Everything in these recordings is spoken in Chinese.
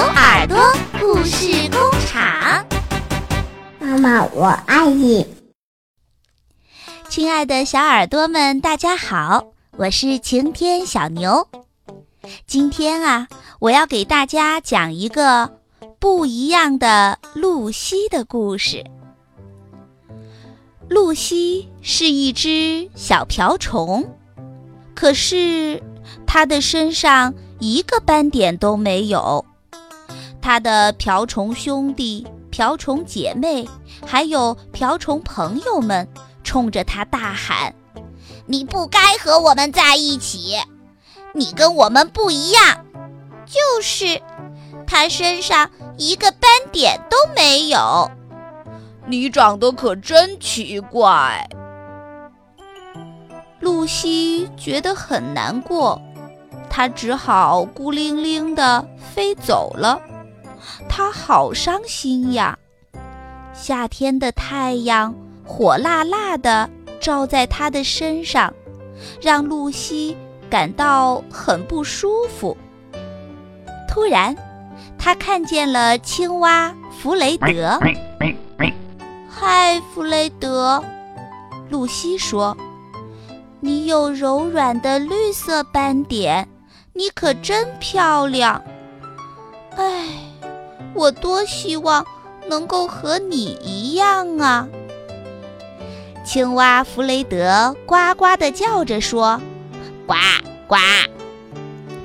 牛耳朵故事工厂，妈妈，我爱你。亲爱的小耳朵们，大家好，我是晴天小牛。今天啊，我要给大家讲一个不一样的露西的故事。露西是一只小瓢虫，可是它的身上一个斑点都没有。它的瓢虫兄弟、瓢虫姐妹，还有瓢虫朋友们，冲着它大喊：“你不该和我们在一起，你跟我们不一样。”就是，它身上一个斑点都没有。你长得可真奇怪。露西觉得很难过，她只好孤零零地飞走了。他好伤心呀！夏天的太阳火辣辣地照在他的身上，让露西感到很不舒服。突然，他看见了青蛙弗雷德。嗨，弗雷德，露西说：“你有柔软的绿色斑点，你可真漂亮。哎，我多希望能够和你一样啊！”青蛙弗雷德呱呱地叫着说：“呱呱！”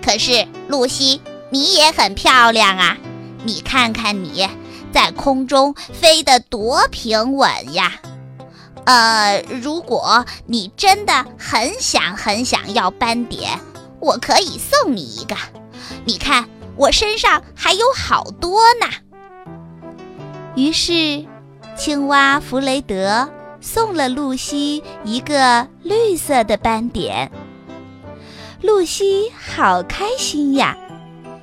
可是露西，你也很漂亮啊，你看看你。在空中飞得多平稳呀！呃，如果你真的很想很想要斑点，我可以送你一个。你看，我身上还有好多呢。于是，青蛙弗雷德送了露西一个绿色的斑点。露西好开心呀！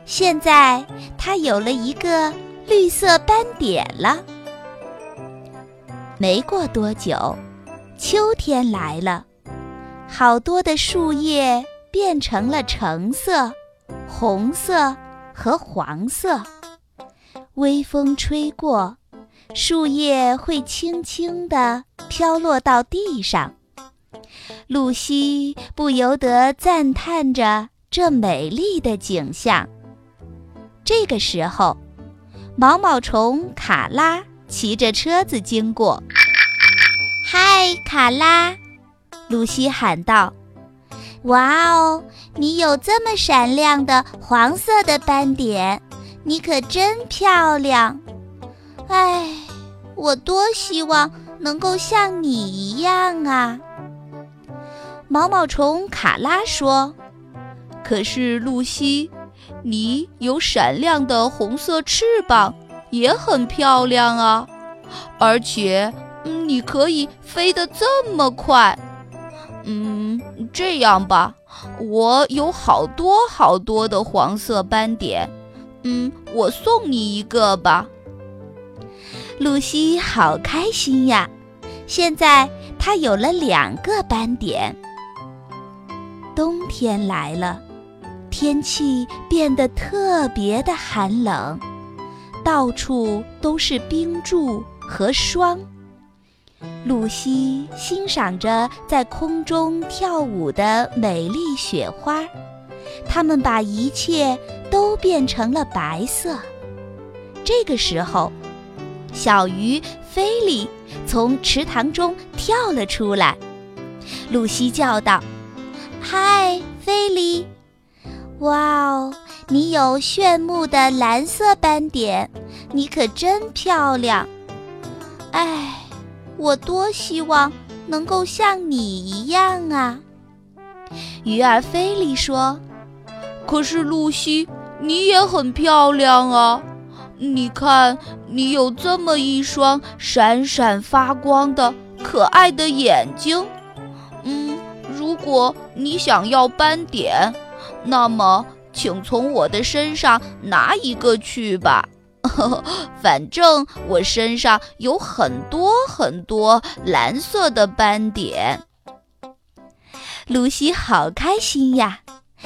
现在她有了一个。绿色斑点了。没过多久，秋天来了，好多的树叶变成了橙色、红色和黄色。微风吹过，树叶会轻轻地飘落到地上。露西不由得赞叹着这美丽的景象。这个时候。毛毛虫卡拉骑着车子经过。“嗨，卡拉！”露西喊道。“哇哦，你有这么闪亮的黄色的斑点，你可真漂亮！哎，我多希望能够像你一样啊！”毛毛虫卡拉说。“可是，露西。”你有闪亮的红色翅膀，也很漂亮啊！而且，你可以飞得这么快。嗯，这样吧，我有好多好多的黄色斑点。嗯，我送你一个吧。露西好开心呀！现在她有了两个斑点。冬天来了。天气变得特别的寒冷，到处都是冰柱和霜。露西欣赏着在空中跳舞的美丽雪花，它们把一切都变成了白色。这个时候，小鱼菲利从池塘中跳了出来。露西叫道：“嗨，菲利！”哇哦，你有炫目的蓝色斑点，你可真漂亮！哎，我多希望能够像你一样啊！鱼儿菲利说：“可是露西，你也很漂亮啊！你看，你有这么一双闪闪发光的可爱的眼睛。嗯，如果你想要斑点。”那么，请从我的身上拿一个去吧。反正我身上有很多很多蓝色的斑点。露西好开心呀！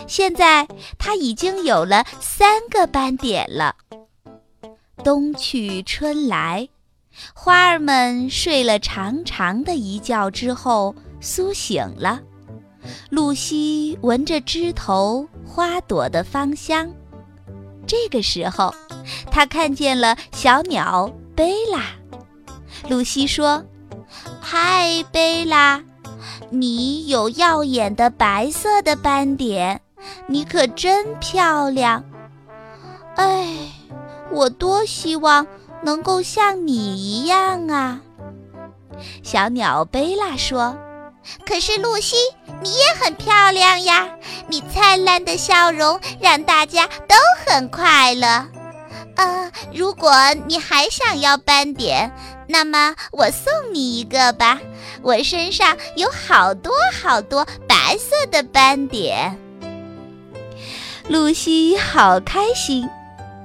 现在她已经有了三个斑点了。冬去春来，花儿们睡了长长的一觉之后苏醒了。露西闻着枝头花朵的芳香，这个时候，他看见了小鸟贝拉。露西说：“嗨，贝拉，你有耀眼的白色的斑点，你可真漂亮。哎，我多希望能够像你一样啊！”小鸟贝拉说：“可是露西。”你也很漂亮呀！你灿烂的笑容让大家都很快乐。呃，如果你还想要斑点，那么我送你一个吧。我身上有好多好多白色的斑点。露西好开心，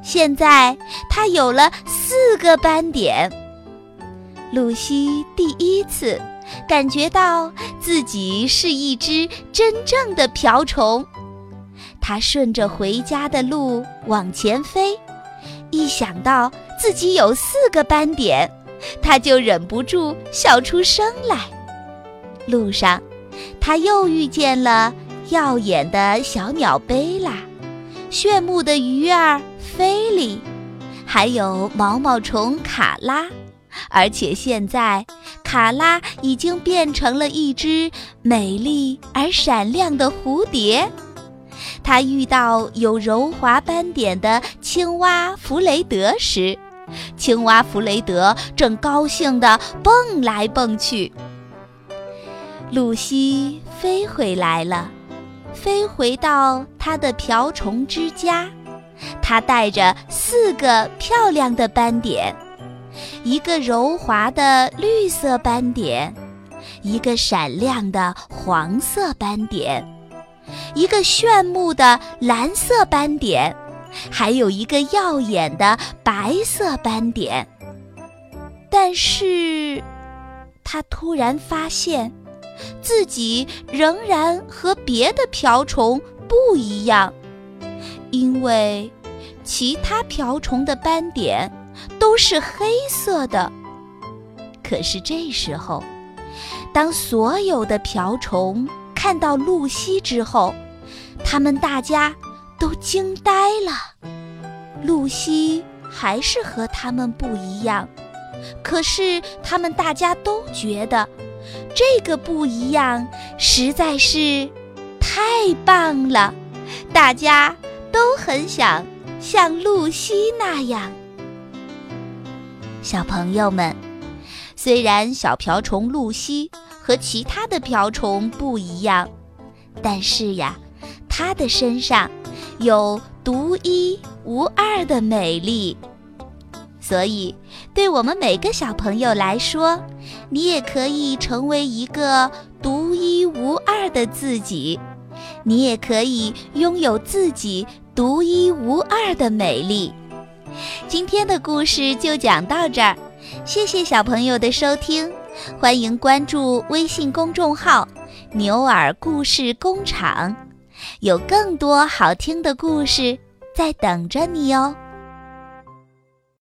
现在她有了四个斑点。露西第一次。感觉到自己是一只真正的瓢虫，它顺着回家的路往前飞，一想到自己有四个斑点，它就忍不住笑出声来。路上，它又遇见了耀眼的小鸟贝拉，炫目的鱼儿菲利，还有毛毛虫卡拉。而且现在，卡拉已经变成了一只美丽而闪亮的蝴蝶。他遇到有柔滑斑点的青蛙弗雷德时，青蛙弗雷德正高兴地蹦来蹦去。露西飞回来了，飞回到她的瓢虫之家，她带着四个漂亮的斑点。一个柔滑的绿色斑点，一个闪亮的黄色斑点，一个炫目的蓝色斑点，还有一个耀眼的白色斑点。但是，他突然发现，自己仍然和别的瓢虫不一样，因为其他瓢虫的斑点。都是黑色的。可是这时候，当所有的瓢虫看到露西之后，他们大家都惊呆了。露西还是和他们不一样，可是他们大家都觉得这个不一样实在是太棒了，大家都很想像露西那样。小朋友们，虽然小瓢虫露西和其他的瓢虫不一样，但是呀，它的身上有独一无二的美丽。所以，对我们每个小朋友来说，你也可以成为一个独一无二的自己，你也可以拥有自己独一无二的美丽。今天的故事就讲到这儿，谢谢小朋友的收听，欢迎关注微信公众号“牛耳故事工厂”，有更多好听的故事在等着你哦。